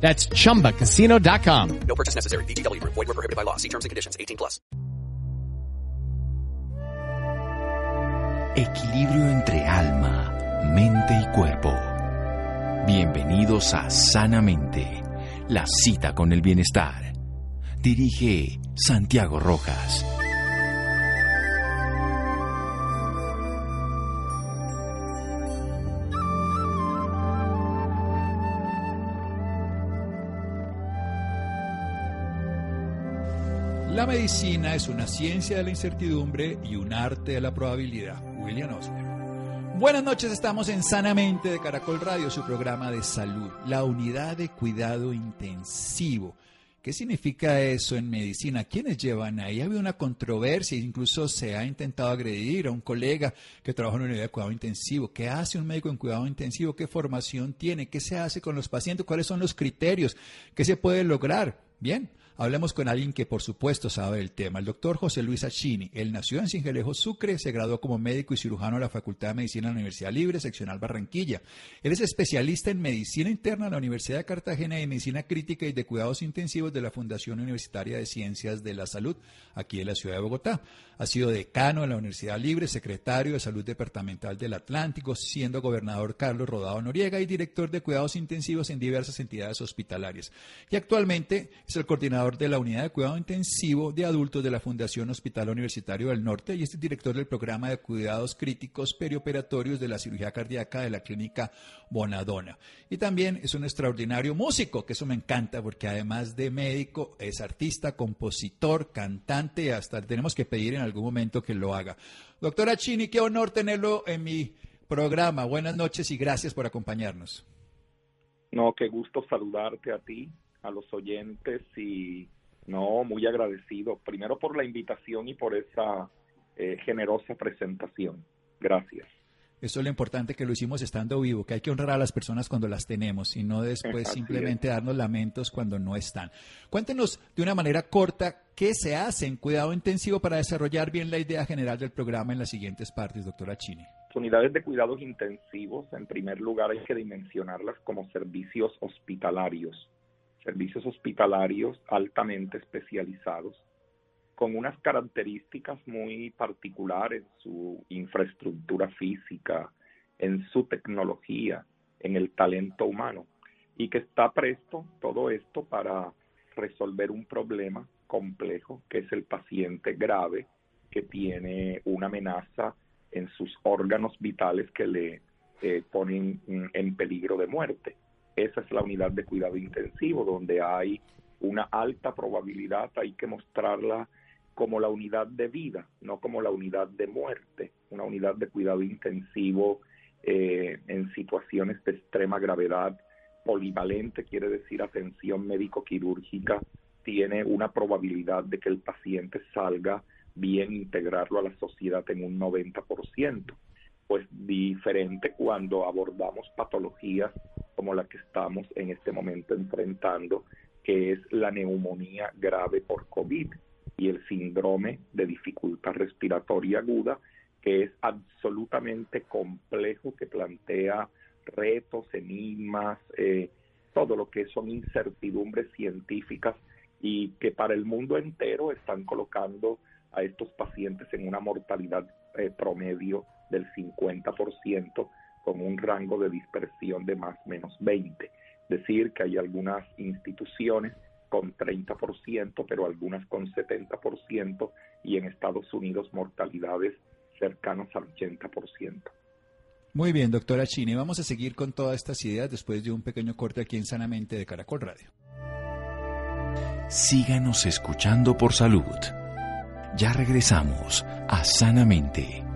That's chumbacasino.com. No purchase necessary. BGW. Void were prohibited by law. See terms and conditions. 18 plus. Equilibrio entre alma, mente y cuerpo. Bienvenidos a Sanamente, la cita con el bienestar. Dirige Santiago Rojas. La medicina es una ciencia de la incertidumbre y un arte de la probabilidad. William Osler. Buenas noches, estamos en Sanamente de Caracol Radio, su programa de salud, la unidad de cuidado intensivo. ¿Qué significa eso en medicina? ¿Quiénes llevan ahí? Había una controversia, incluso se ha intentado agredir a un colega que trabaja en una unidad de cuidado intensivo. ¿Qué hace un médico en cuidado intensivo? ¿Qué formación tiene? ¿Qué se hace con los pacientes? ¿Cuáles son los criterios? ¿Qué se puede lograr? Bien, Hablemos con alguien que por supuesto sabe el tema, el doctor José Luis Achini. Él nació en Cingelejo, Sucre, se graduó como médico y cirujano de la Facultad de Medicina de la Universidad Libre, seccional Barranquilla. Él es especialista en medicina interna de la Universidad de Cartagena y en medicina crítica y de cuidados intensivos de la Fundación Universitaria de Ciencias de la Salud, aquí en la ciudad de Bogotá. Ha sido decano de la Universidad Libre, secretario de Salud Departamental del Atlántico, siendo gobernador Carlos Rodado Noriega y director de cuidados intensivos en diversas entidades hospitalarias. Y actualmente es el coordinador de la Unidad de Cuidado Intensivo de Adultos de la Fundación Hospital Universitario del Norte y es el director del programa de cuidados críticos perioperatorios de la cirugía cardíaca de la clínica Bonadona. Y también es un extraordinario músico, que eso me encanta porque además de médico es artista, compositor, cantante, hasta tenemos que pedir en algún momento que lo haga. Doctora Chini, qué honor tenerlo en mi programa. Buenas noches y gracias por acompañarnos. No, qué gusto saludarte a ti, a los oyentes y no, muy agradecido. Primero por la invitación y por esa eh, generosa presentación. Gracias. Eso es lo importante que lo hicimos estando vivo, que hay que honrar a las personas cuando las tenemos y no después simplemente darnos lamentos cuando no están. Cuéntenos de una manera corta qué se hace en cuidado intensivo para desarrollar bien la idea general del programa en las siguientes partes, doctora Chini. Unidades de cuidados intensivos, en primer lugar, hay que dimensionarlas como servicios hospitalarios, servicios hospitalarios altamente especializados con unas características muy particulares, su infraestructura física, en su tecnología, en el talento humano, y que está presto todo esto para resolver un problema complejo, que es el paciente grave que tiene una amenaza en sus órganos vitales que le eh, ponen en peligro de muerte. Esa es la unidad de cuidado intensivo, donde hay una alta probabilidad, hay que mostrarla como la unidad de vida, no como la unidad de muerte, una unidad de cuidado intensivo eh, en situaciones de extrema gravedad, polivalente, quiere decir atención médico-quirúrgica, tiene una probabilidad de que el paciente salga bien, integrarlo a la sociedad en un 90%, pues diferente cuando abordamos patologías como la que estamos en este momento enfrentando, que es la neumonía grave por COVID y el síndrome de dificultad respiratoria aguda, que es absolutamente complejo, que plantea retos, enigmas, eh, todo lo que son incertidumbres científicas y que para el mundo entero están colocando a estos pacientes en una mortalidad eh, promedio del 50% con un rango de dispersión de más o menos 20. Es decir, que hay algunas instituciones con 30%, pero algunas con 70%, y en Estados Unidos mortalidades cercanas al 80%. Muy bien, doctora Chini, vamos a seguir con todas estas ideas después de un pequeño corte aquí en Sanamente de Caracol Radio. Síganos escuchando por salud. Ya regresamos a Sanamente.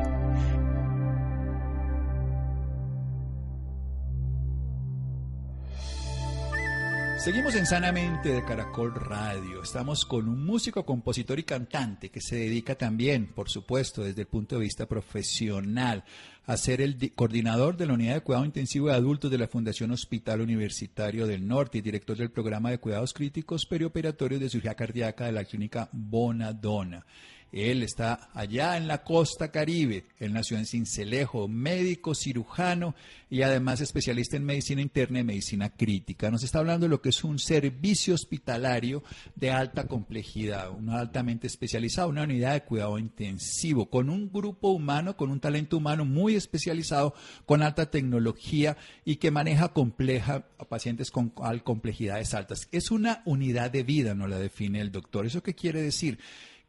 Seguimos en Sanamente de Caracol Radio. Estamos con un músico, compositor y cantante que se dedica también, por supuesto, desde el punto de vista profesional, a ser el coordinador de la Unidad de Cuidado Intensivo de Adultos de la Fundación Hospital Universitario del Norte y director del programa de cuidados críticos perioperatorios de cirugía cardíaca de la clínica Bonadona. Él está allá en la costa caribe. Él nació en Cincelejo, médico, cirujano y además especialista en medicina interna y medicina crítica. Nos está hablando de lo que es un servicio hospitalario de alta complejidad, una altamente especializado, una unidad de cuidado intensivo, con un grupo humano, con un talento humano muy especializado, con alta tecnología y que maneja compleja a pacientes con complejidades altas. Es una unidad de vida, no la define el doctor. ¿Eso qué quiere decir?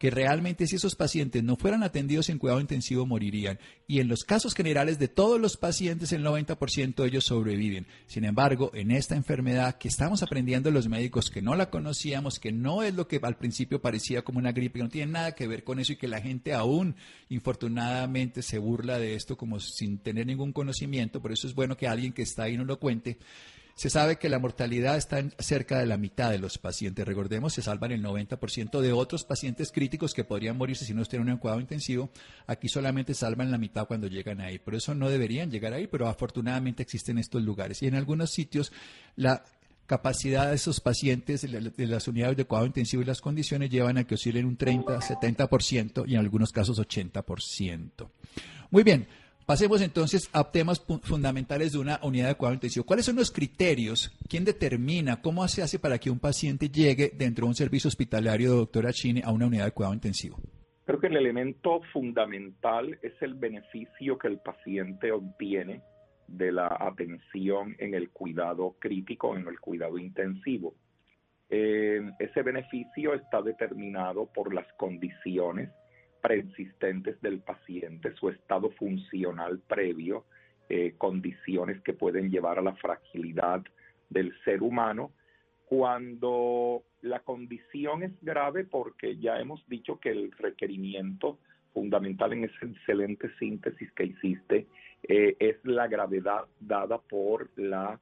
Que realmente si esos pacientes no fueran atendidos en cuidado intensivo morirían. Y en los casos generales de todos los pacientes, el 90% de ellos sobreviven. Sin embargo, en esta enfermedad que estamos aprendiendo los médicos, que no la conocíamos, que no es lo que al principio parecía como una gripe, que no tiene nada que ver con eso y que la gente aún, infortunadamente, se burla de esto como sin tener ningún conocimiento. Por eso es bueno que alguien que está ahí nos lo cuente. Se sabe que la mortalidad está en cerca de la mitad de los pacientes. Recordemos, se salvan el 90% de otros pacientes críticos que podrían morirse si no estuvieran en un cuidado intensivo. Aquí solamente salvan la mitad cuando llegan ahí. Por eso no deberían llegar ahí, pero afortunadamente existen estos lugares. Y en algunos sitios la capacidad de esos pacientes de las unidades de cuidado intensivo y las condiciones llevan a que oscilen un 30, 70% y en algunos casos 80%. Muy bien, Pasemos entonces a temas fundamentales de una unidad de cuidado intensivo. ¿Cuáles son los criterios? ¿Quién determina? ¿Cómo se hace para que un paciente llegue dentro de un servicio hospitalario, doctora Chini, a una unidad de cuidado intensivo? Creo que el elemento fundamental es el beneficio que el paciente obtiene de la atención en el cuidado crítico, en el cuidado intensivo. Eh, ese beneficio está determinado por las condiciones preexistentes del paciente, su estado funcional previo, eh, condiciones que pueden llevar a la fragilidad del ser humano, cuando la condición es grave porque ya hemos dicho que el requerimiento fundamental en esa excelente síntesis que hiciste eh, es la gravedad dada por la,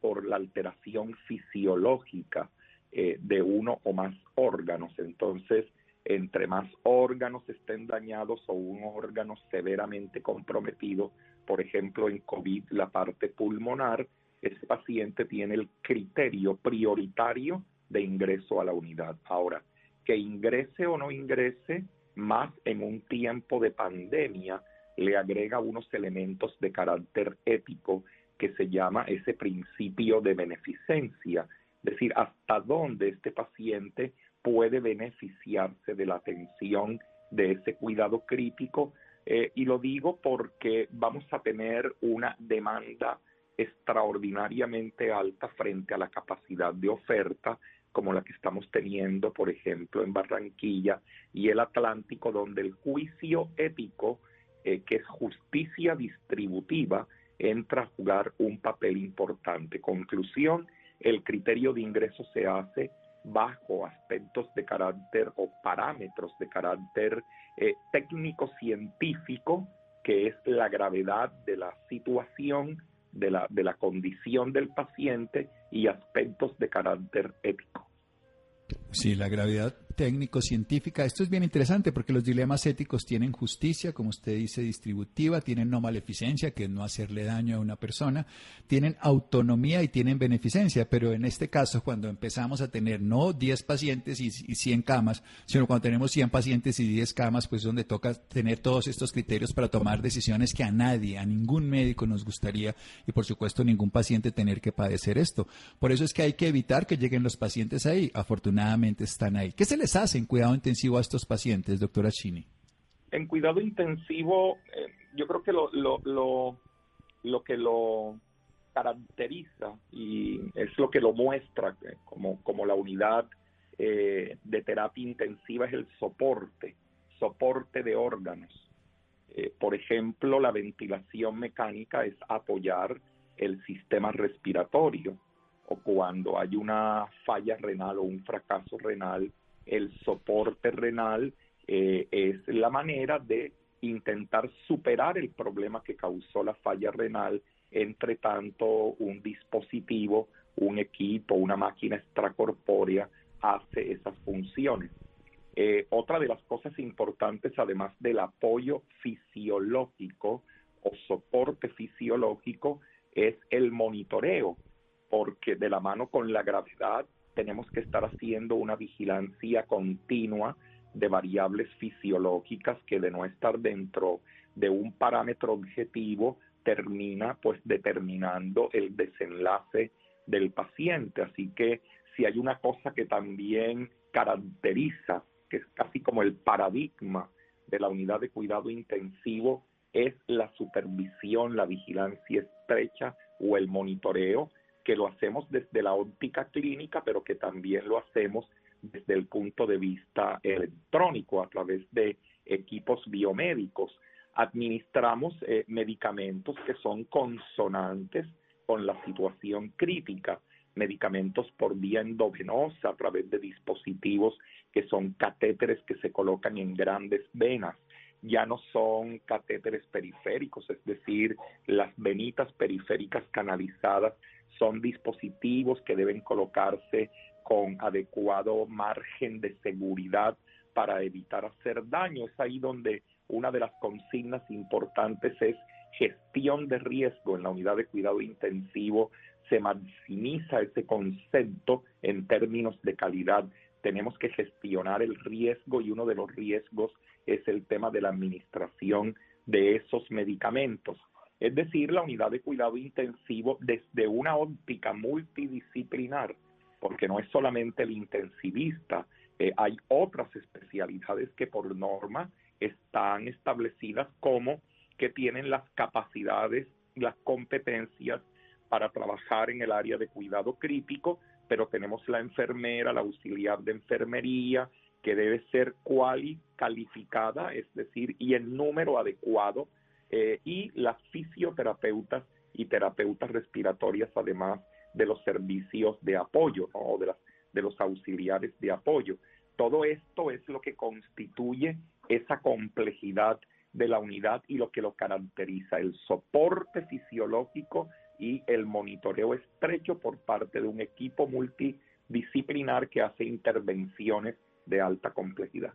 por la alteración fisiológica eh, de uno o más órganos. Entonces, entre más órganos estén dañados o un órgano severamente comprometido, por ejemplo en COVID la parte pulmonar, ese paciente tiene el criterio prioritario de ingreso a la unidad. Ahora, que ingrese o no ingrese, más en un tiempo de pandemia, le agrega unos elementos de carácter ético que se llama ese principio de beneficencia, es decir, hasta dónde este paciente puede beneficiarse de la atención de ese cuidado crítico. Eh, y lo digo porque vamos a tener una demanda extraordinariamente alta frente a la capacidad de oferta como la que estamos teniendo, por ejemplo, en Barranquilla y el Atlántico, donde el juicio ético, eh, que es justicia distributiva, entra a jugar un papel importante. Conclusión, el criterio de ingreso se hace bajo aspectos de carácter o parámetros de carácter eh, técnico-científico, que es la gravedad de la situación, de la, de la condición del paciente y aspectos de carácter ético. Sí, la gravedad técnico-científica. Esto es bien interesante porque los dilemas éticos tienen justicia, como usted dice, distributiva, tienen no maleficencia, que es no hacerle daño a una persona, tienen autonomía y tienen beneficencia, pero en este caso, cuando empezamos a tener no 10 pacientes y, 100 camas, sino cuando tenemos 100 pacientes y 10 camas, pues es donde toca tener todos estos criterios para tomar decisiones que a nadie, a ningún médico nos gustaría y por supuesto ningún paciente tener que padecer esto. Por eso es que hay que evitar que lleguen los pacientes ahí. Afortunadamente están ahí. ¿Qué se les hace en cuidado intensivo a estos pacientes, doctora Chini? en cuidado intensivo, eh, yo creo que lo, lo, lo, lo, que lo caracteriza y es lo que lo muestra eh, como, como la unidad eh, de terapia intensiva es el soporte, soporte de órganos. por ejemplo, la ventilación mecánica es apoyar el sistema respiratorio o cuando hay una falla renal o un fracaso renal, el soporte renal eh, es la manera de intentar superar el problema que causó la falla renal, entre tanto un dispositivo, un equipo, una máquina extracorpórea hace esas funciones. Eh, otra de las cosas importantes, además del apoyo fisiológico o soporte fisiológico, es el monitoreo, porque de la mano con la gravedad tenemos que estar haciendo una vigilancia continua de variables fisiológicas que de no estar dentro de un parámetro objetivo termina pues determinando el desenlace del paciente. Así que si hay una cosa que también caracteriza, que es casi como el paradigma de la unidad de cuidado intensivo, es la supervisión, la vigilancia estrecha o el monitoreo, que lo hacemos desde la óptica clínica, pero que también lo hacemos desde el punto de vista electrónico a través de equipos biomédicos. Administramos eh, medicamentos que son consonantes con la situación crítica, medicamentos por vía endovenosa a través de dispositivos que son catéteres que se colocan en grandes venas. Ya no son catéteres periféricos, es decir, las venitas periféricas canalizadas son dispositivos que deben colocarse con adecuado margen de seguridad para evitar hacer daño. Es ahí donde una de las consignas importantes es gestión de riesgo en la unidad de cuidado intensivo. Se maximiza ese concepto en términos de calidad. Tenemos que gestionar el riesgo y uno de los riesgos es el tema de la administración de esos medicamentos. Es decir, la unidad de cuidado intensivo desde una óptica multidisciplinar porque no es solamente el intensivista, eh, hay otras especialidades que por norma están establecidas como que tienen las capacidades, las competencias para trabajar en el área de cuidado crítico, pero tenemos la enfermera, la auxiliar de enfermería, que debe ser cuali calificada, es decir, y en número adecuado, eh, y las fisioterapeutas y terapeutas respiratorias, además de los servicios de apoyo o de, las, de los auxiliares de apoyo. Todo esto es lo que constituye esa complejidad de la unidad y lo que lo caracteriza, el soporte fisiológico y el monitoreo estrecho por parte de un equipo multidisciplinar que hace intervenciones de alta complejidad.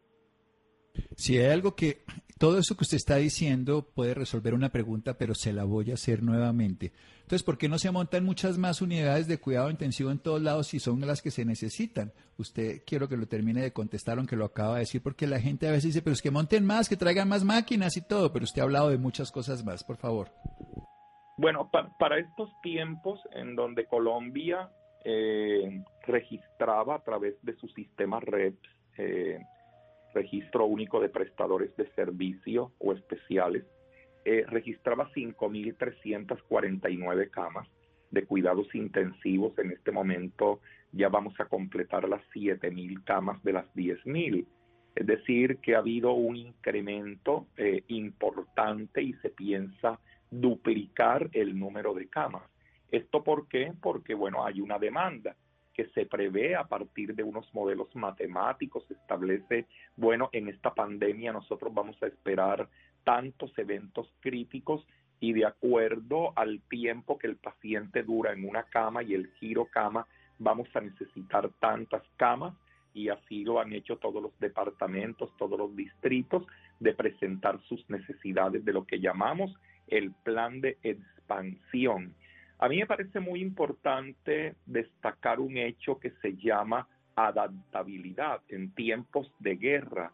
Si hay algo que todo eso que usted está diciendo puede resolver una pregunta, pero se la voy a hacer nuevamente. Entonces, ¿por qué no se montan muchas más unidades de cuidado intensivo en todos lados si son las que se necesitan? Usted quiero que lo termine de contestar, aunque lo acaba de decir, porque la gente a veces dice, pero es que monten más, que traigan más máquinas y todo, pero usted ha hablado de muchas cosas más, por favor. Bueno, para estos tiempos en donde Colombia eh, registraba a través de su sistema REPS, eh, registro único de prestadores de servicio o especiales, eh, registraba 5.349 camas de cuidados intensivos. En este momento ya vamos a completar las 7.000 camas de las 10.000. Es decir, que ha habido un incremento eh, importante y se piensa duplicar el número de camas. ¿Esto por qué? Porque, bueno, hay una demanda que se prevé a partir de unos modelos matemáticos, se establece, bueno, en esta pandemia nosotros vamos a esperar tantos eventos críticos y de acuerdo al tiempo que el paciente dura en una cama y el giro cama, vamos a necesitar tantas camas y así lo han hecho todos los departamentos, todos los distritos, de presentar sus necesidades de lo que llamamos el plan de expansión. A mí me parece muy importante destacar un hecho que se llama adaptabilidad en tiempos de guerra,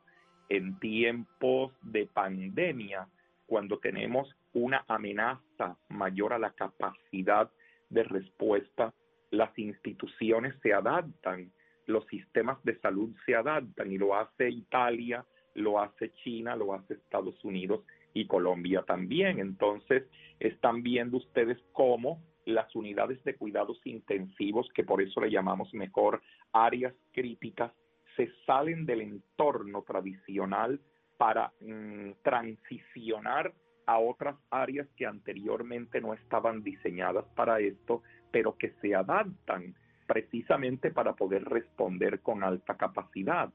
en tiempos de pandemia, cuando tenemos una amenaza mayor a la capacidad de respuesta, las instituciones se adaptan, los sistemas de salud se adaptan y lo hace Italia, lo hace China, lo hace Estados Unidos y Colombia también. Entonces, están viendo ustedes cómo las unidades de cuidados intensivos, que por eso le llamamos mejor áreas críticas, se salen del entorno tradicional para mm, transicionar a otras áreas que anteriormente no estaban diseñadas para esto, pero que se adaptan precisamente para poder responder con alta capacidad.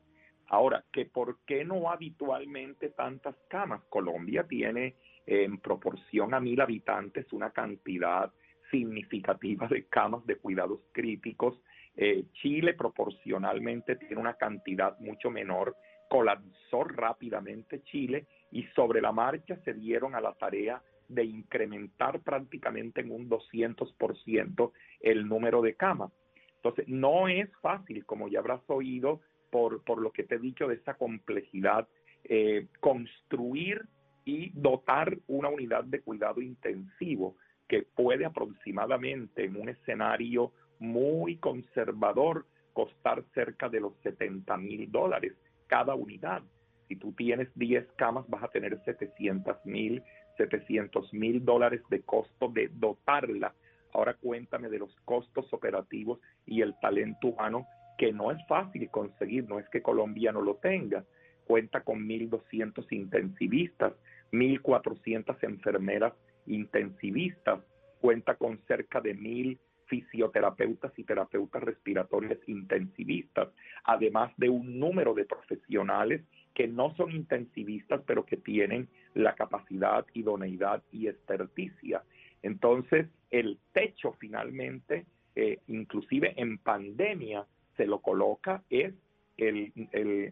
Ahora, que por qué no habitualmente tantas camas? Colombia tiene en proporción a mil habitantes una cantidad significativa de camas de cuidados críticos. Eh, Chile proporcionalmente tiene una cantidad mucho menor. Colapsó rápidamente Chile y sobre la marcha se dieron a la tarea de incrementar prácticamente en un 200% el número de camas. Entonces, no es fácil, como ya habrás oído, por, por lo que te he dicho de esa complejidad, eh, construir y dotar una unidad de cuidado intensivo que puede aproximadamente en un escenario muy conservador costar cerca de los 70 mil dólares cada unidad. Si tú tienes 10 camas vas a tener 700 mil, 700 mil dólares de costo de dotarla. Ahora cuéntame de los costos operativos y el talento humano que no es fácil conseguir, no es que Colombia no lo tenga. Cuenta con 1.200 intensivistas, 1.400 enfermeras intensivistas, cuenta con cerca de 1.000 fisioterapeutas y terapeutas respiratorios intensivistas, además de un número de profesionales que no son intensivistas, pero que tienen la capacidad, idoneidad y experticia. Entonces, el techo finalmente, eh, inclusive en pandemia, se lo coloca es el,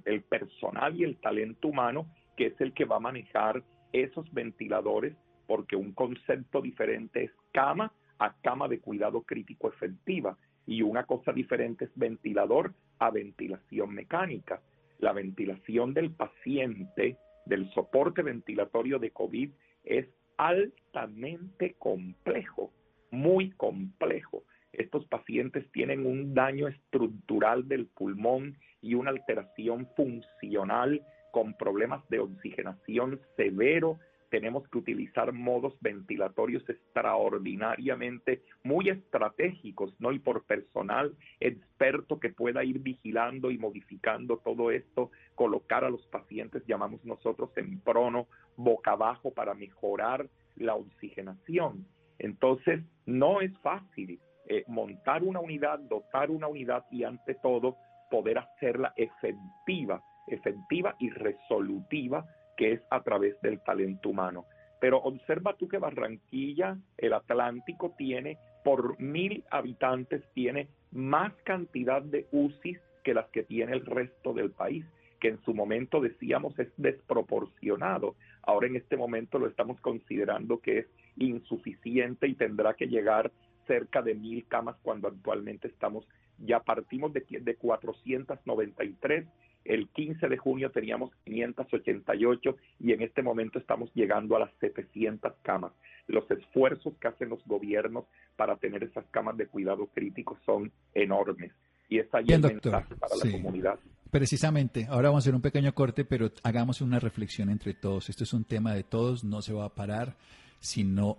el personal y el talento humano, que es el que va a manejar esos ventiladores, porque un concepto diferente es cama a cama de cuidado crítico efectiva y una cosa diferente es ventilador a ventilación mecánica. La ventilación del paciente, del soporte ventilatorio de COVID es altamente complejo, muy complejo. Estos pacientes tienen un daño estructural del pulmón y una alteración funcional con problemas de oxigenación severo tenemos que utilizar modos ventilatorios extraordinariamente muy estratégicos, ¿no? Y por personal experto que pueda ir vigilando y modificando todo esto, colocar a los pacientes, llamamos nosotros en prono, boca abajo para mejorar la oxigenación. Entonces, no es fácil eh, montar una unidad, dotar una unidad y ante todo poder hacerla efectiva, efectiva y resolutiva que es a través del talento humano. Pero observa tú que Barranquilla, el Atlántico, tiene por mil habitantes, tiene más cantidad de UCIs que las que tiene el resto del país, que en su momento decíamos es desproporcionado. Ahora en este momento lo estamos considerando que es insuficiente y tendrá que llegar cerca de mil camas cuando actualmente estamos, ya partimos de, de 493 el 15 de junio teníamos 588 y en este momento estamos llegando a las 700 camas. Los esfuerzos que hacen los gobiernos para tener esas camas de cuidado crítico son enormes. Y es ahí el mensaje para la comunidad. Precisamente, ahora vamos a hacer un pequeño corte, pero hagamos una reflexión entre todos. Esto es un tema de todos, no se va a parar si no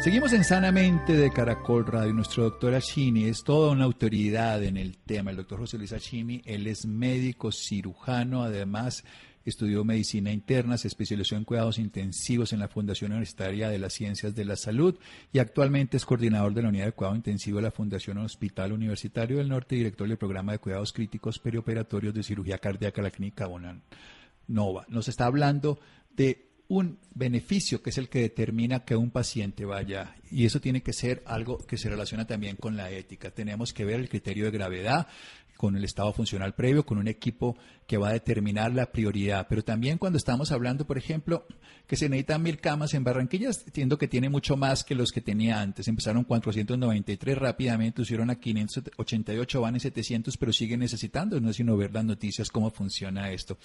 Seguimos en Sanamente de Caracol Radio. Nuestro doctor Achini es toda una autoridad en el tema. El doctor José Luis Achini, él es médico cirujano, además estudió medicina interna, se especializó en cuidados intensivos en la Fundación Universitaria de las Ciencias de la Salud y actualmente es coordinador de la unidad de cuidado intensivo de la Fundación Hospital Universitario del Norte y director del programa de cuidados críticos perioperatorios de cirugía cardíaca de la Clínica Bonan Nova. Nos está hablando de un beneficio que es el que determina que un paciente vaya. Y eso tiene que ser algo que se relaciona también con la ética. Tenemos que ver el criterio de gravedad con el estado funcional previo, con un equipo que va a determinar la prioridad. Pero también cuando estamos hablando, por ejemplo, que se necesitan mil camas en Barranquilla, entiendo que tiene mucho más que los que tenía antes. Empezaron 493 rápidamente, pusieron a 588, van en 700, pero siguen necesitando, no es sino ver las noticias, cómo funciona esto.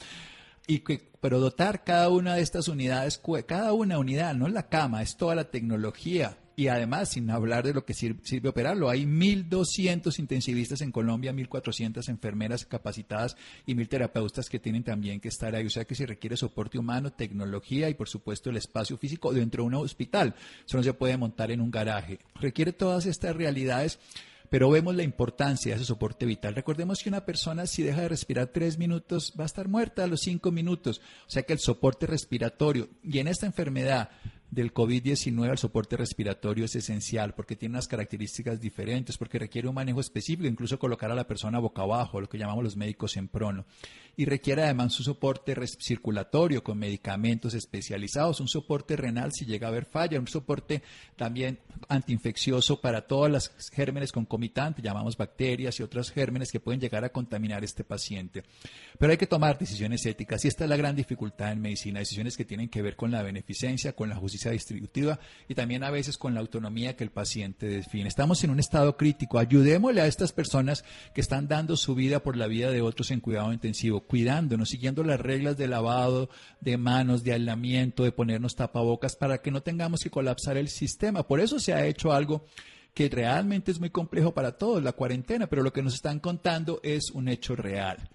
Y que, pero dotar cada una de estas unidades, cada una unidad, no la cama, es toda la tecnología. Y además, sin hablar de lo que sirve, operarlo, hay 1.200 intensivistas en Colombia, 1.400 enfermeras capacitadas y 1.000 terapeutas que tienen también que estar ahí. O sea que se requiere soporte humano, tecnología y, por supuesto, el espacio físico dentro de un hospital. Eso no se puede montar en un garaje. Requiere todas estas realidades pero vemos la importancia de ese soporte vital. Recordemos que una persona si deja de respirar tres minutos va a estar muerta a los cinco minutos, o sea que el soporte respiratorio y en esta enfermedad del COVID-19 el soporte respiratorio es esencial porque tiene unas características diferentes, porque requiere un manejo específico, incluso colocar a la persona boca abajo, lo que llamamos los médicos en prono. Y requiere además un soporte circulatorio con medicamentos especializados, un soporte renal si llega a haber falla, un soporte también antiinfeccioso para todas las gérmenes concomitantes, llamamos bacterias y otros gérmenes que pueden llegar a contaminar este paciente. Pero hay que tomar decisiones éticas y esta es la gran dificultad en medicina, decisiones que tienen que ver con la beneficencia, con la justicia distributiva y también a veces con la autonomía que el paciente define. Estamos en un estado crítico. Ayudémosle a estas personas que están dando su vida por la vida de otros en cuidado intensivo, cuidándonos, siguiendo las reglas de lavado de manos, de aislamiento, de ponernos tapabocas para que no tengamos que colapsar el sistema. Por eso se ha hecho algo que realmente es muy complejo para todos, la cuarentena, pero lo que nos están contando es un hecho real.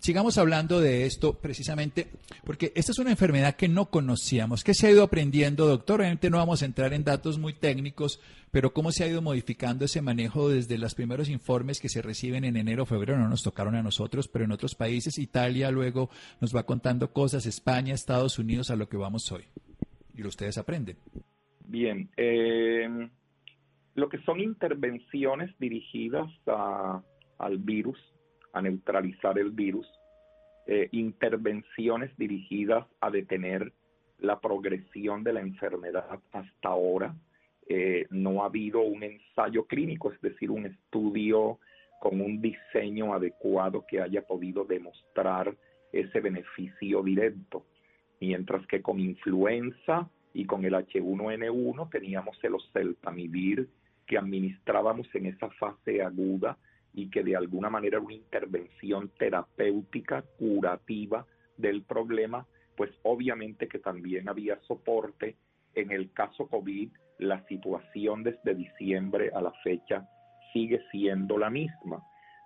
Sigamos hablando de esto precisamente porque esta es una enfermedad que no conocíamos. ¿Qué se ha ido aprendiendo, doctor? Obviamente no vamos a entrar en datos muy técnicos, pero ¿cómo se ha ido modificando ese manejo desde los primeros informes que se reciben en enero, febrero? No nos tocaron a nosotros, pero en otros países, Italia luego nos va contando cosas, España, Estados Unidos, a lo que vamos hoy. Y ustedes aprenden. Bien, eh, lo que son intervenciones dirigidas al virus a neutralizar el virus, eh, intervenciones dirigidas a detener la progresión de la enfermedad hasta ahora. Eh, no ha habido un ensayo clínico, es decir, un estudio con un diseño adecuado que haya podido demostrar ese beneficio directo. Mientras que con influenza y con el H1N1 teníamos el oseltamivir que administrábamos en esa fase aguda y que de alguna manera era una intervención terapéutica, curativa del problema, pues obviamente que también había soporte. En el caso COVID, la situación desde diciembre a la fecha sigue siendo la misma.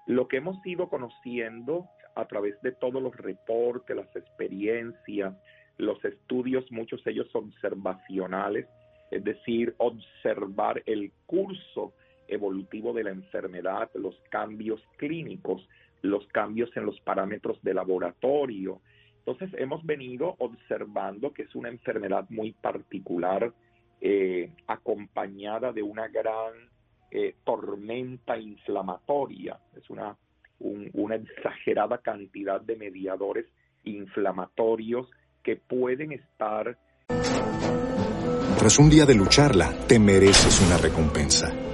Lo que hemos ido conociendo a través de todos los reportes, las experiencias, los estudios, muchos ellos observacionales, es decir, observar el curso evolutivo de la enfermedad, los cambios clínicos, los cambios en los parámetros de laboratorio. Entonces hemos venido observando que es una enfermedad muy particular, eh, acompañada de una gran eh, tormenta inflamatoria. Es una, una exagerada cantidad de mediadores inflamatorios que pueden estar... Tras un día de lucharla, te mereces una recompensa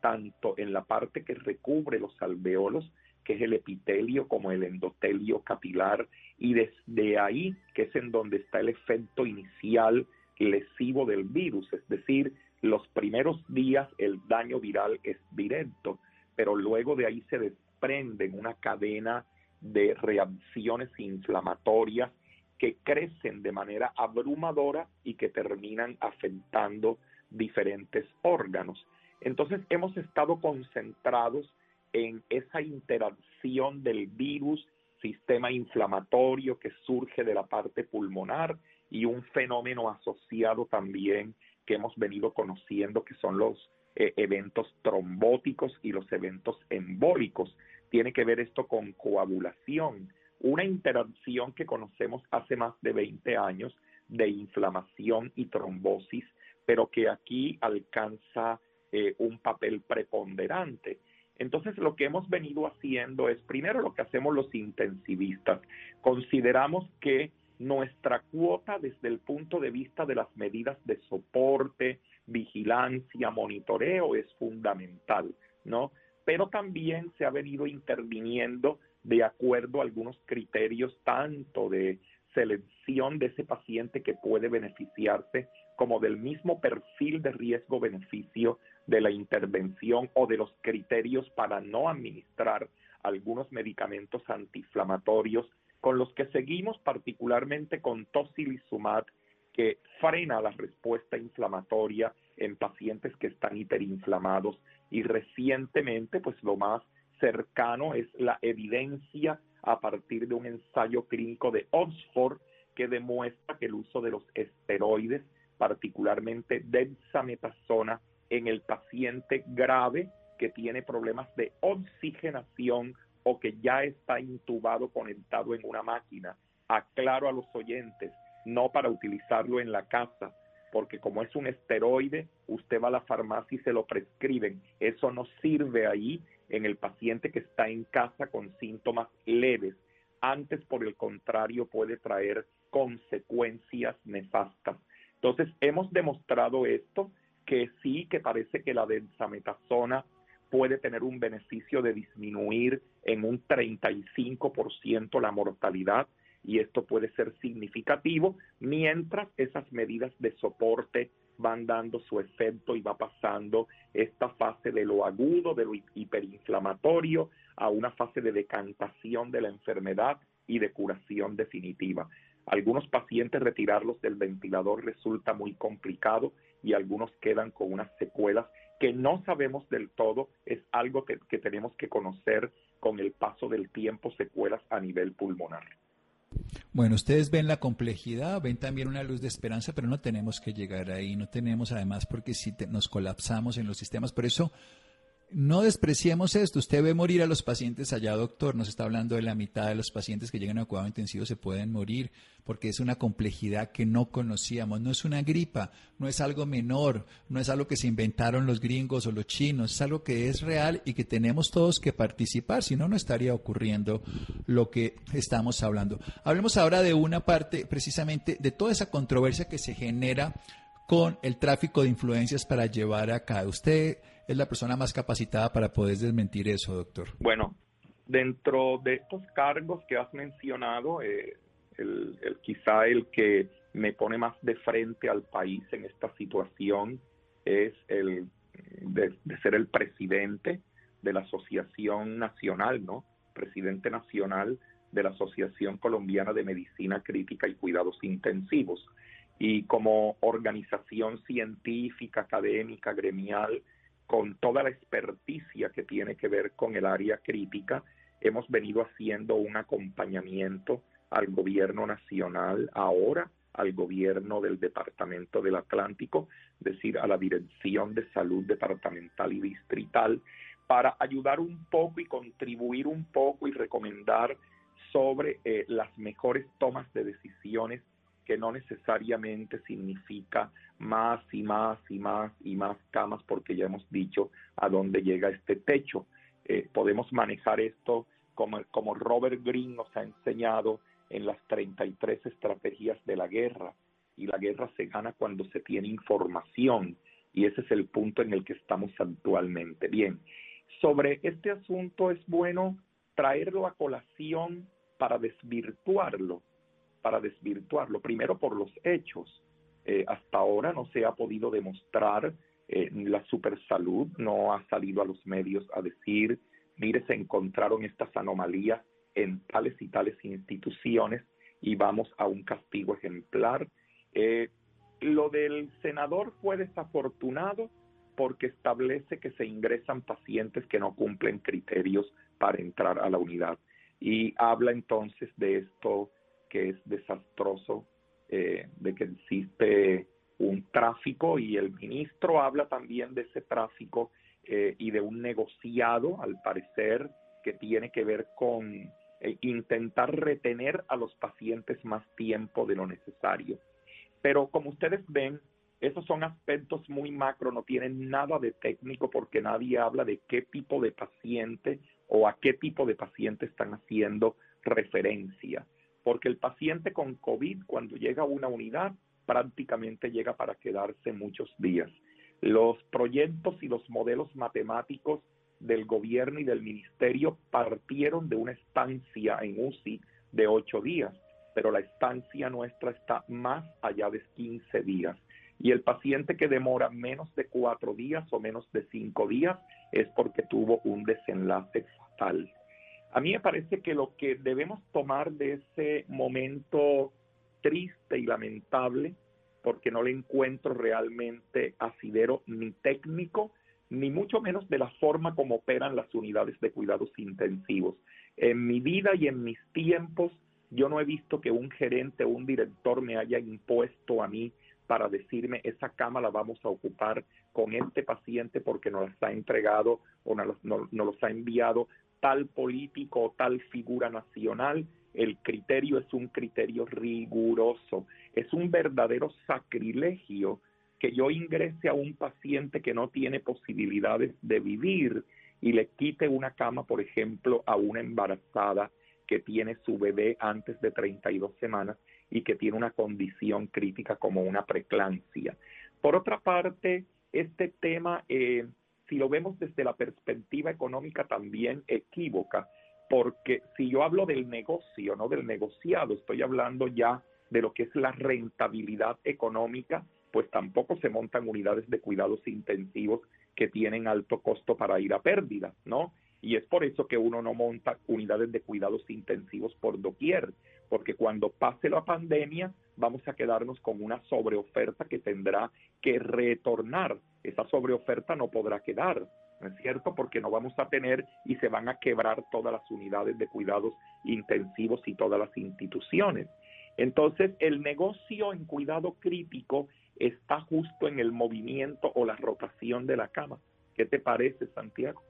tanto en la parte que recubre los alveolos, que es el epitelio, como el endotelio capilar, y desde ahí, que es en donde está el efecto inicial lesivo del virus, es decir, los primeros días el daño viral es directo, pero luego de ahí se desprenden una cadena de reacciones inflamatorias que crecen de manera abrumadora y que terminan afectando diferentes órganos. Entonces hemos estado concentrados en esa interacción del virus, sistema inflamatorio que surge de la parte pulmonar y un fenómeno asociado también que hemos venido conociendo, que son los eh, eventos trombóticos y los eventos embólicos. Tiene que ver esto con coagulación, una interacción que conocemos hace más de 20 años de inflamación y trombosis, pero que aquí alcanza eh, un papel preponderante. Entonces, lo que hemos venido haciendo es, primero lo que hacemos los intensivistas, consideramos que nuestra cuota desde el punto de vista de las medidas de soporte, vigilancia, monitoreo es fundamental, ¿no? Pero también se ha venido interviniendo de acuerdo a algunos criterios tanto de selección de ese paciente que puede beneficiarse como del mismo perfil de riesgo-beneficio de la intervención o de los criterios para no administrar algunos medicamentos antiinflamatorios con los que seguimos particularmente con tocilizumab que frena la respuesta inflamatoria en pacientes que están hiperinflamados. Y recientemente pues lo más cercano es la evidencia a partir de un ensayo clínico de Oxford que demuestra que el uso de los esteroides, particularmente dexametasona, en el paciente grave que tiene problemas de oxigenación o que ya está intubado conectado en una máquina. Aclaro a los oyentes, no para utilizarlo en la casa, porque como es un esteroide, usted va a la farmacia y se lo prescriben. Eso no sirve ahí en el paciente que está en casa con síntomas leves. Antes, por el contrario, puede traer consecuencias nefastas. Entonces, hemos demostrado esto, que sí, que parece que la dexametasona puede tener un beneficio de disminuir en un 35% la mortalidad y esto puede ser significativo mientras esas medidas de soporte van dando su efecto y va pasando esta fase de lo agudo, de lo hiperinflamatorio, a una fase de decantación de la enfermedad y de curación definitiva. Algunos pacientes retirarlos del ventilador resulta muy complicado y algunos quedan con unas secuelas que no sabemos del todo, es algo que, tenemos que conocer con el paso del tiempo, secuelas a nivel pulmonar. Bueno, ustedes ven la complejidad, ven también una luz de esperanza, pero no tenemos que llegar ahí, no tenemos además porque si nos colapsamos en los sistemas, por eso no despreciemos esto. Usted ve morir a los pacientes allá, doctor. Nos está hablando de la mitad de los pacientes que llegan a cuidado intensivo se pueden morir porque es una complejidad que no conocíamos. No es una gripa, no es algo menor, no es algo que se inventaron los gringos o los chinos. Es algo que es real y que tenemos todos que participar. Si no, no estaría ocurriendo lo que estamos hablando. Hablemos ahora de una parte precisamente de toda esa controversia que se genera con el tráfico de influencias para llevar a cabo. Usted es la persona más capacitada para poder desmentir eso, doctor? Bueno, dentro de estos cargos que has mencionado, eh, quizá el que me pone más de frente al país en esta situación es el de, ser el presidente de la Asociación Nacional, ¿no? Presidente nacional de la Asociación Colombiana de Medicina Crítica y Cuidados Intensivos. Y como organización científica, académica, gremial, con toda la experticia que tiene que ver con el área crítica, hemos venido haciendo un acompañamiento al gobierno nacional, ahora al gobierno del Departamento del Atlántico, es decir, a la Dirección de Salud Departamental y Distrital, para ayudar un poco y contribuir un poco y recomendar sobre eh, las mejores tomas de decisiones que no necesariamente significa más y más y más y más camas, porque ya hemos dicho a dónde llega este techo. Eh, podemos manejar esto como, como Robert Greene nos ha enseñado en las 33 estrategias de la guerra. Y la guerra se gana cuando se tiene información. Y ese es el punto en el que estamos actualmente. Bien, sobre este asunto es bueno traerlo a colación para desvirtuarlo para desvirtuarlo. Primero por los hechos. Eh, hasta ahora no se ha podido demostrar eh, la supersalud, no ha salido a los medios a decir, mire, se encontraron estas anomalías en tales y tales instituciones y vamos a un castigo ejemplar. Eh, lo del senador fue desafortunado porque establece que se ingresan pacientes que no cumplen criterios para entrar a la unidad. Y habla entonces de esto que es desastroso, eh, de que existe un tráfico y el ministro habla también de ese tráfico eh, y de un negociado, al parecer, que tiene que ver con eh, intentar retener a los pacientes más tiempo de lo necesario. Pero como ustedes ven, esos son aspectos muy macro, no tienen nada de técnico porque nadie habla de qué tipo de paciente o a qué tipo de paciente están haciendo referencia. Porque el paciente con COVID, cuando llega a una unidad, prácticamente llega para quedarse muchos días. Los proyectos y los modelos matemáticos del gobierno y del ministerio partieron de una estancia en UCI de ocho días, pero la estancia nuestra está más allá de 15 días. Y el paciente que demora menos de cuatro días o menos de cinco días es porque tuvo un desenlace fatal. A mí me parece que lo que debemos tomar de ese momento triste y lamentable, porque no le encuentro realmente asidero ni técnico, ni mucho menos de la forma como operan las unidades de cuidados intensivos. En mi vida y en mis tiempos, yo no he visto que un gerente o un director me haya impuesto a mí para decirme esa cama la vamos a ocupar con este paciente porque nos la ha entregado o nos, nos los ha enviado tal político o tal figura nacional. El criterio es un criterio riguroso, es un verdadero sacrilegio que yo ingrese a un paciente que no tiene posibilidades de vivir y le quite una cama, por ejemplo, a una embarazada que tiene su bebé antes de 32 semanas y que tiene una condición crítica como una preclancia. Por otra parte, este tema, eh, si lo vemos desde la perspectiva económica, también equívoca, porque si yo hablo del negocio, no del negociado, estoy hablando ya de lo que es la rentabilidad económica pues tampoco se montan unidades de cuidados intensivos que tienen alto costo para ir a pérdida, ¿no? Y es por eso que uno no monta unidades de cuidados intensivos por doquier, porque cuando pase la pandemia vamos a quedarnos con una sobreoferta que tendrá que retornar. Esa sobreoferta no podrá quedar, ¿no es cierto? Porque no vamos a tener y se van a quebrar todas las unidades de cuidados intensivos y todas las instituciones. Entonces, el negocio en cuidado crítico está justo en el movimiento o la rotación de la cama. ¿Qué te parece, Santiago?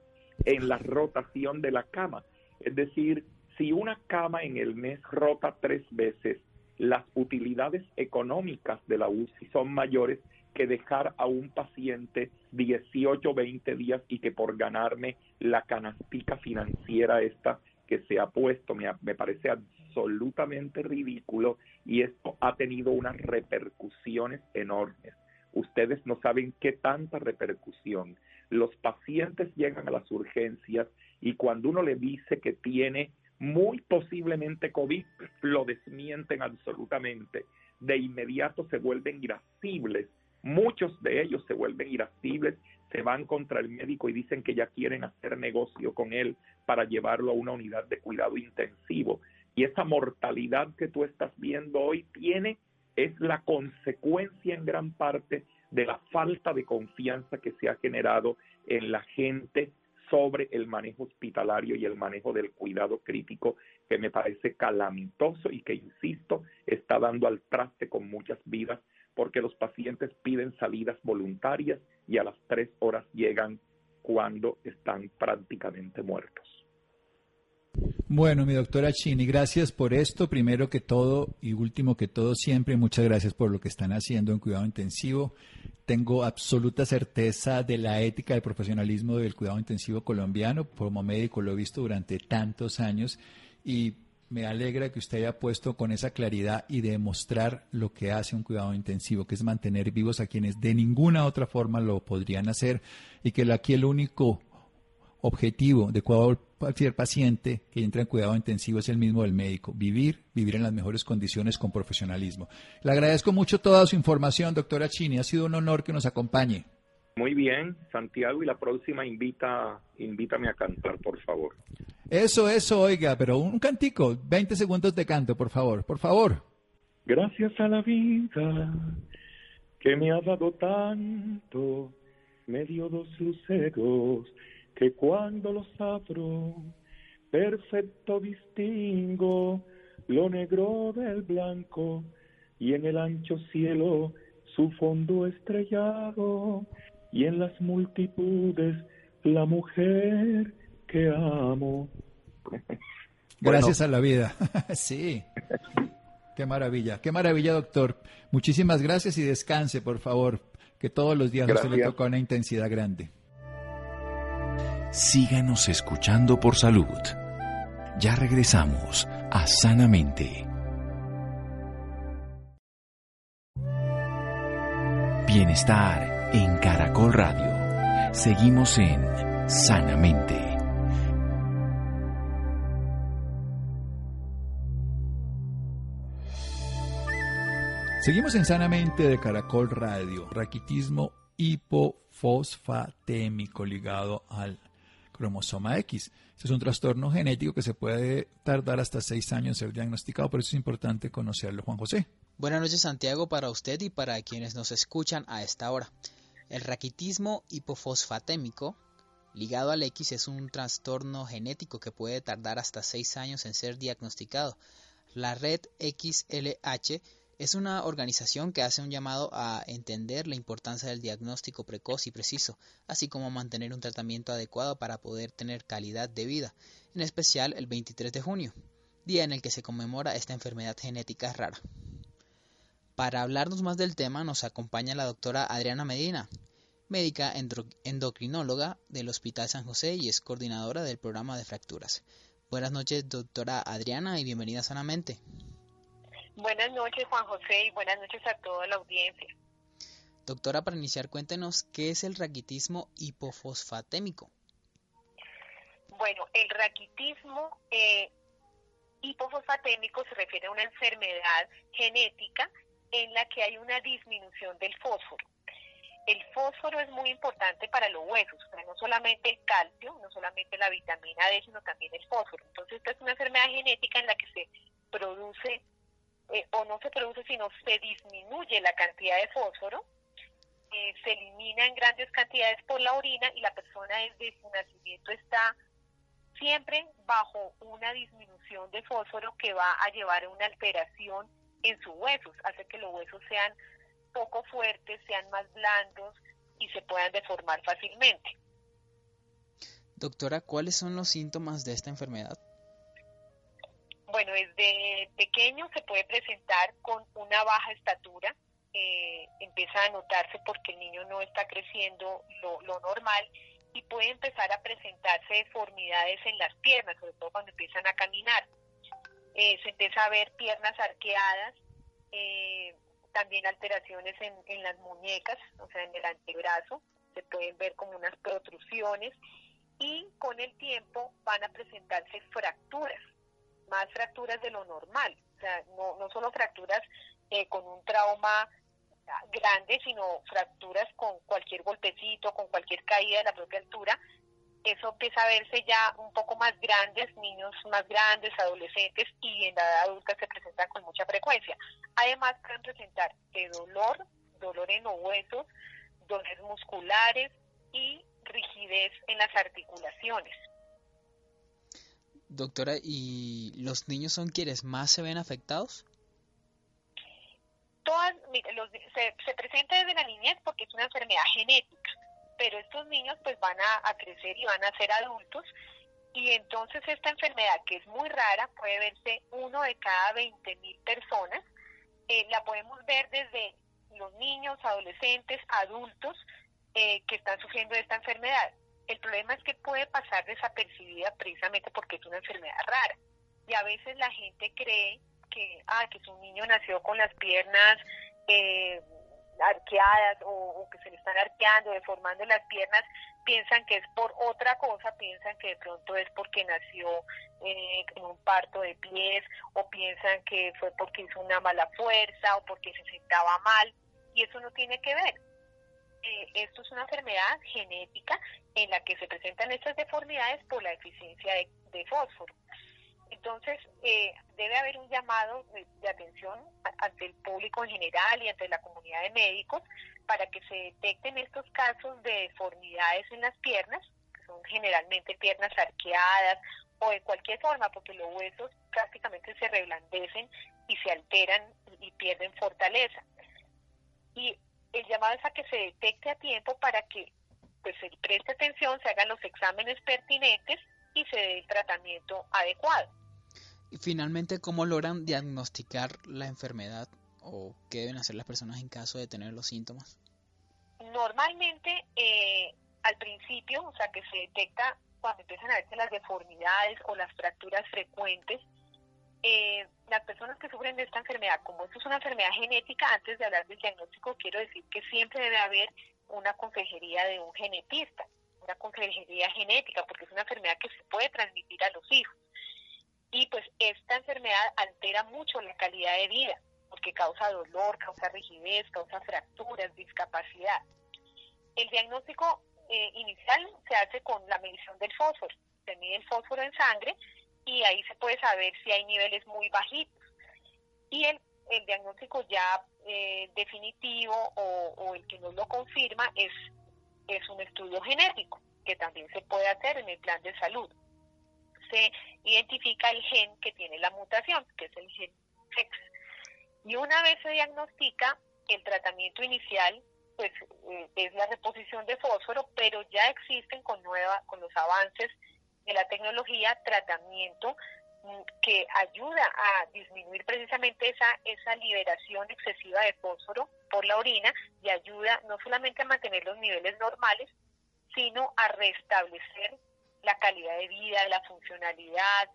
En la rotación de la cama. Es decir, si una cama en el mes rota tres veces, las utilidades económicas de la UCI son mayores que dejar a un paciente 18, 20 días y que por ganarme la canastica financiera esta que se ha puesto, me, me parece absolutamente ridículo y esto ha tenido unas repercusiones enormes. Ustedes no saben qué tanta repercusión. Los pacientes llegan a las urgencias y cuando uno le dice que tiene muy posiblemente COVID, lo desmienten absolutamente. De inmediato se vuelven irascibles. Muchos de ellos se vuelven irascibles, se van contra el médico y dicen que ya quieren hacer negocio con él para llevarlo a una unidad de cuidado intensivo. Y esa mortalidad que tú estás viendo hoy tiene, es la consecuencia en gran parte de la falta de confianza que se ha generado en la gente sobre el manejo hospitalario y el manejo del cuidado crítico, que me parece calamitoso y que, insisto, está dando al traste con muchas vidas, porque los pacientes piden salidas voluntarias y a las tres horas llegan cuando están prácticamente muertos. Bueno, mi doctora Chini, gracias por esto. Primero que todo y último que todo, siempre muchas gracias por lo que están haciendo en cuidado intensivo. Tengo absoluta certeza de la ética del profesionalismo del cuidado intensivo colombiano. Como médico lo he visto durante tantos años y me alegra que usted haya puesto con esa claridad y demostrar lo que hace un cuidado intensivo, que es mantener vivos a quienes de ninguna otra forma lo podrían hacer y que aquí el único objetivo de cualquier paciente que entra en cuidado intensivo es el mismo del médico, vivir, vivir en las mejores condiciones con profesionalismo. Le agradezco mucho toda su información, doctora Chini, ha sido un honor que nos acompañe. Muy bien, Santiago, y la próxima invita, invítame a cantar, por favor. Eso, eso, oiga, pero un cantico, 20 segundos de canto, por favor, por favor. Gracias a la vida que me ha dado tanto, me dio dos luceros que cuando los abro, perfecto distingo lo negro del blanco y en el ancho cielo su fondo estrellado y en las multitudes la mujer que amo. Gracias a la vida. sí. Qué maravilla, qué maravilla, doctor. Muchísimas gracias y descanse, por favor, que todos los días a usted le Gracias. toca una intensidad grande. Síganos escuchando por salud. Ya regresamos a Sanamente. Bienestar en Caracol Radio. Seguimos en Sanamente. Seguimos en Sanamente de Caracol Radio. Raquitismo hipofosfatémico ligado al cromosoma X. Es un trastorno genético que se puede tardar hasta seis años en ser diagnosticado, por eso es importante conocerlo, Juan José. Buenas noches Santiago para usted y para quienes nos escuchan a esta hora. El raquitismo hipofosfatémico ligado al X es un trastorno genético que puede tardar hasta 6 años en ser diagnosticado. La red XLH es una organización que hace un llamado a entender la importancia del diagnóstico precoz y preciso, así como mantener un tratamiento adecuado para poder tener calidad de vida, en especial el 23 de junio, día en el que se conmemora esta enfermedad genética rara. Para hablarnos más del tema nos acompaña la doctora Adriana Medina, médica endocrinóloga del Hospital San José y es coordinadora del programa de fracturas. Buenas noches, doctora Adriana, y bienvenida sanamente. Buenas noches, Juan José, y buenas noches a toda la audiencia. Doctora, para iniciar, cuéntenos qué es el raquitismo hipofosfatémico. Bueno, el raquitismo eh, hipofosfatémico se refiere a una enfermedad genética en la que hay una disminución del fósforo. El fósforo es muy importante para los huesos, sea, no solamente el calcio, no solamente la vitamina D, sino también el fósforo. Entonces, esta es una enfermedad genética en la que se produce, eh, o no se produce, sino se disminuye la cantidad de fósforo, eh, se elimina en grandes cantidades por la orina y la persona desde su nacimiento está siempre bajo una disminución de fósforo que va a llevar a una alteración en sus huesos, hace que los huesos sean poco fuertes, sean más blandos y se puedan deformar fácilmente. Doctora, ¿cuáles son los síntomas de esta enfermedad? Bueno, desde pequeño se puede presentar con una baja estatura, eh, empieza a notarse porque el niño no está creciendo lo, normal y puede empezar a presentarse deformidades en las piernas, sobre todo cuando empiezan a caminar. Eh, se empieza a ver piernas arqueadas, eh, también alteraciones en, en las muñecas, o sea, en el antebrazo, se pueden ver como unas protrusiones y con el tiempo van a presentarse fracturas, más fracturas de lo normal, o sea, no, no solo fracturas eh, con un trauma grande, sino fracturas con cualquier golpecito, con cualquier caída de la propia altura. Eso empieza a verse ya un poco más grandes, niños más grandes, adolescentes y en la edad adulta se presentan con mucha frecuencia. Además pueden presentar de dolor, dolor en los huesos, dolores musculares y rigidez en las articulaciones. Doctora, ¿y los niños son quienes más se ven afectados? Todas, los, se, se presenta desde la niñez porque es una enfermedad genética, pero estos niños pues van a, crecer y van a ser adultos y entonces esta enfermedad que es muy rara puede verse uno de cada 20 mil personas, eh, la podemos ver desde los niños, adolescentes, adultos eh, que están sufriendo esta enfermedad. El problema es que puede pasar desapercibida precisamente porque es una enfermedad rara. Y a veces la gente cree que, ah, que su niño nació con las piernas eh, arqueadas o, que se le están arqueando, deformando las piernas, piensan que es por otra cosa, piensan que de pronto es porque nació eh, en un parto de pies o piensan que fue porque hizo una mala fuerza o porque se sentaba mal y eso no tiene que ver. Eh, esto es una enfermedad genética en la que se presentan estas deformidades por la deficiencia de, fósforo. Entonces, eh, debe haber un llamado de, atención ante el público en general y ante la comunidad de médicos para que se detecten estos casos de deformidades en las piernas, que son generalmente piernas arqueadas o de cualquier forma, porque los huesos prácticamente se reblandecen y se alteran y pierden fortaleza. y el llamado es a que se detecte a tiempo para que pues se preste atención, se hagan los exámenes pertinentes y se dé el tratamiento adecuado. Y finalmente, ¿cómo logran diagnosticar la enfermedad o qué deben hacer las personas en caso de tener los síntomas? Normalmente, eh, al principio, o sea, que se detecta cuando empiezan a verse las deformidades o las fracturas frecuentes, eh, las personas que sufren de esta enfermedad, como esto es una enfermedad genética, antes de hablar del diagnóstico, quiero decir que siempre debe haber una consejería de un genetista, una consejería genética, porque es una enfermedad que se puede transmitir a los hijos. Y pues esta enfermedad altera mucho la calidad de vida, porque causa dolor, causa rigidez, causa fracturas, discapacidad. El diagnóstico eh, inicial se hace con la medición del fósforo. Se mide el fósforo en sangre y ahí se puede saber si hay niveles muy bajitos. Y el, el diagnóstico ya eh, definitivo o, el que nos lo confirma es, es un estudio genético, que también se puede hacer en el plan de salud. Se identifica el gen que tiene la mutación, que es el gen sex. Y una vez se diagnostica, el tratamiento inicial pues eh, es la reposición de fósforo, pero ya existen con nueva, con los avances de la tecnología tratamiento mm, que ayuda a disminuir precisamente esa, esa liberación excesiva de fósforo por la orina y ayuda no solamente a mantener los niveles normales, sino a restablecer la calidad de vida, la funcionalidad,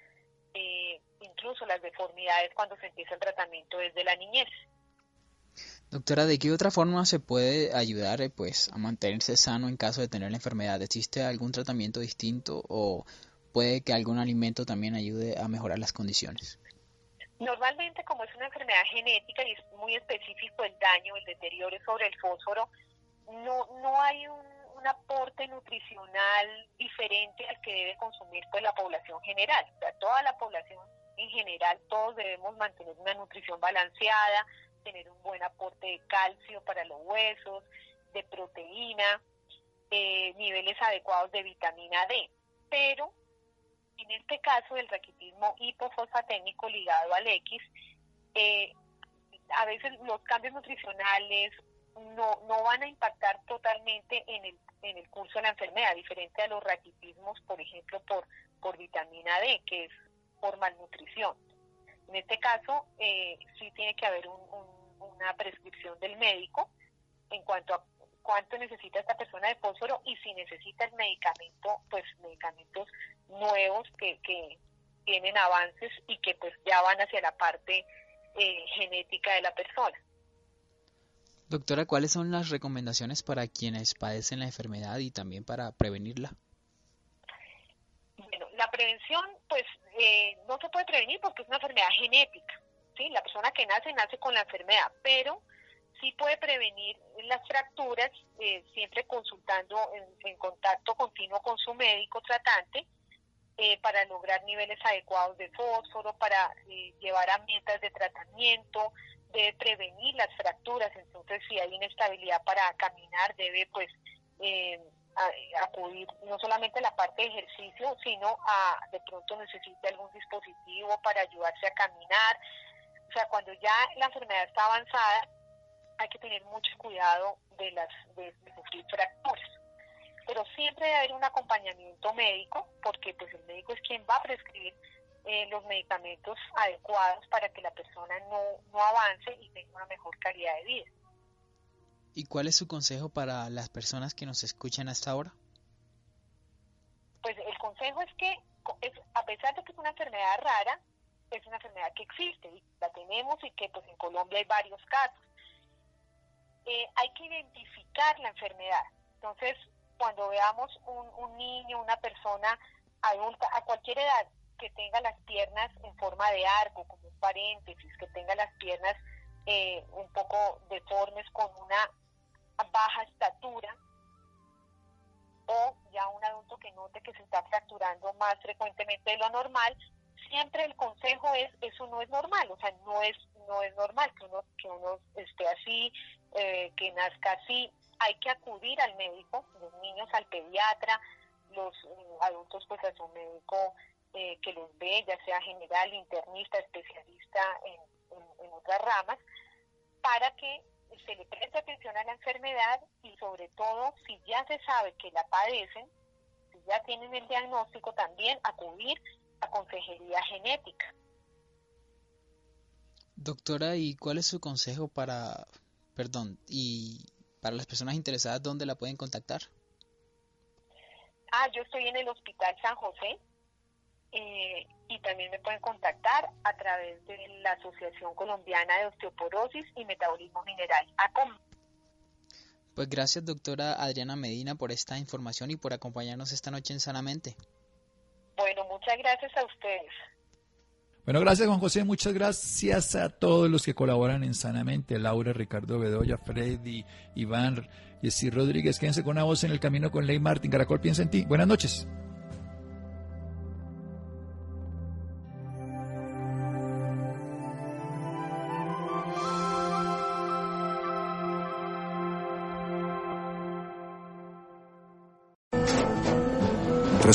eh, incluso las deformidades cuando se empieza el tratamiento desde la niñez. Doctora, ¿de qué otra forma se puede ayudar eh, pues, a mantenerse sano en caso de tener la enfermedad? ¿Existe algún tratamiento distinto o puede que algún alimento también ayude a mejorar las condiciones? Normalmente, como es una enfermedad genética y es muy específico el daño, el deterioro sobre el fósforo, no, no hay un, aporte nutricional diferente al que debe consumir pues, la población general. O sea, toda la población en general, todos debemos mantener una nutrición balanceada, tener un buen aporte de calcio para los huesos, de proteína, eh, niveles adecuados de vitamina D. Pero en este caso del raquitismo hipofosfatémico ligado al X, eh, a veces los cambios nutricionales no, no van a impactar totalmente en el, en el curso de la enfermedad, diferente a los raquitismos, por ejemplo, por, por vitamina D, que es por malnutrición. En este caso, eh, sí tiene que haber una prescripción del médico en cuanto a cuánto necesita esta persona de fósforo y si necesita el medicamento, pues medicamentos nuevos que, que tienen avances y que pues ya van hacia la parte eh, genética de la persona. Doctora, ¿cuáles son las recomendaciones para quienes padecen la enfermedad y también para prevenirla? Bueno, la prevención pues eh, no se puede prevenir porque es una enfermedad genética. ¿Sí? La persona que nace nace con la enfermedad, pero sí puede prevenir las fracturas eh, siempre consultando en, contacto continuo con su médico tratante eh, para lograr niveles adecuados de fósforo, para llevar a de tratamiento, debe prevenir las fracturas, entonces si hay inestabilidad para caminar debe pues acudir no solamente a la parte de ejercicio, sino a de pronto necesita algún dispositivo para ayudarse a caminar. O sea, cuando ya la enfermedad está avanzada, hay que tener mucho cuidado de las de, sufrir fracturas. Pero siempre debe haber un acompañamiento médico, porque pues el médico es quien va a prescribir eh, los medicamentos adecuados para que la persona no, no avance y tenga una mejor calidad de vida. ¿Y cuál es su consejo para las personas que nos escuchan hasta ahora? Pues el consejo es que, a pesar de que es una enfermedad rara, es una enfermedad que existe y y que pues en Colombia hay varios casos. Eh, hay que identificar la enfermedad. Entonces, cuando veamos un, un niño, una persona adulta, a cualquier edad, que tenga las piernas en forma de arco, como un paréntesis, que tenga las piernas eh, un poco deformes con una baja estatura o ya un adulto que note que se está fracturando más frecuentemente de lo normal, siempre el consejo es eso no es normal, o sea, no es no es normal que uno que uno esté así, eh, que nazca así, hay que acudir al médico, los niños al pediatra, los eh, adultos pues a su médico eh, que los ve, ya sea general, internista, especialista en, en otras ramas, para que se le presta atención a la enfermedad y sobre todo si ya se sabe que la padecen, si ya tienen el diagnóstico, también acudir a consejería genética. Doctora, ¿y cuál es su consejo para, perdón, y para las personas interesadas, dónde la pueden contactar? Ah, yo estoy en el Hospital San José eh, y también me pueden contactar a través de la Asociación Colombiana de Osteoporosis y Metabolismo Mineral, ACOM. Pues gracias, doctora Adriana Medina, por esta información y por acompañarnos esta noche en Sanamente. Muchas gracias a ustedes. Bueno, gracias Juan José, muchas gracias a todos los que colaboran en Sanamente, Laura, Ricardo Bedoya, Freddy, Iván, Jessy Rodríguez, quédense con una voz en el camino con Ley Martín, Caracol piensa en ti. Buenas noches.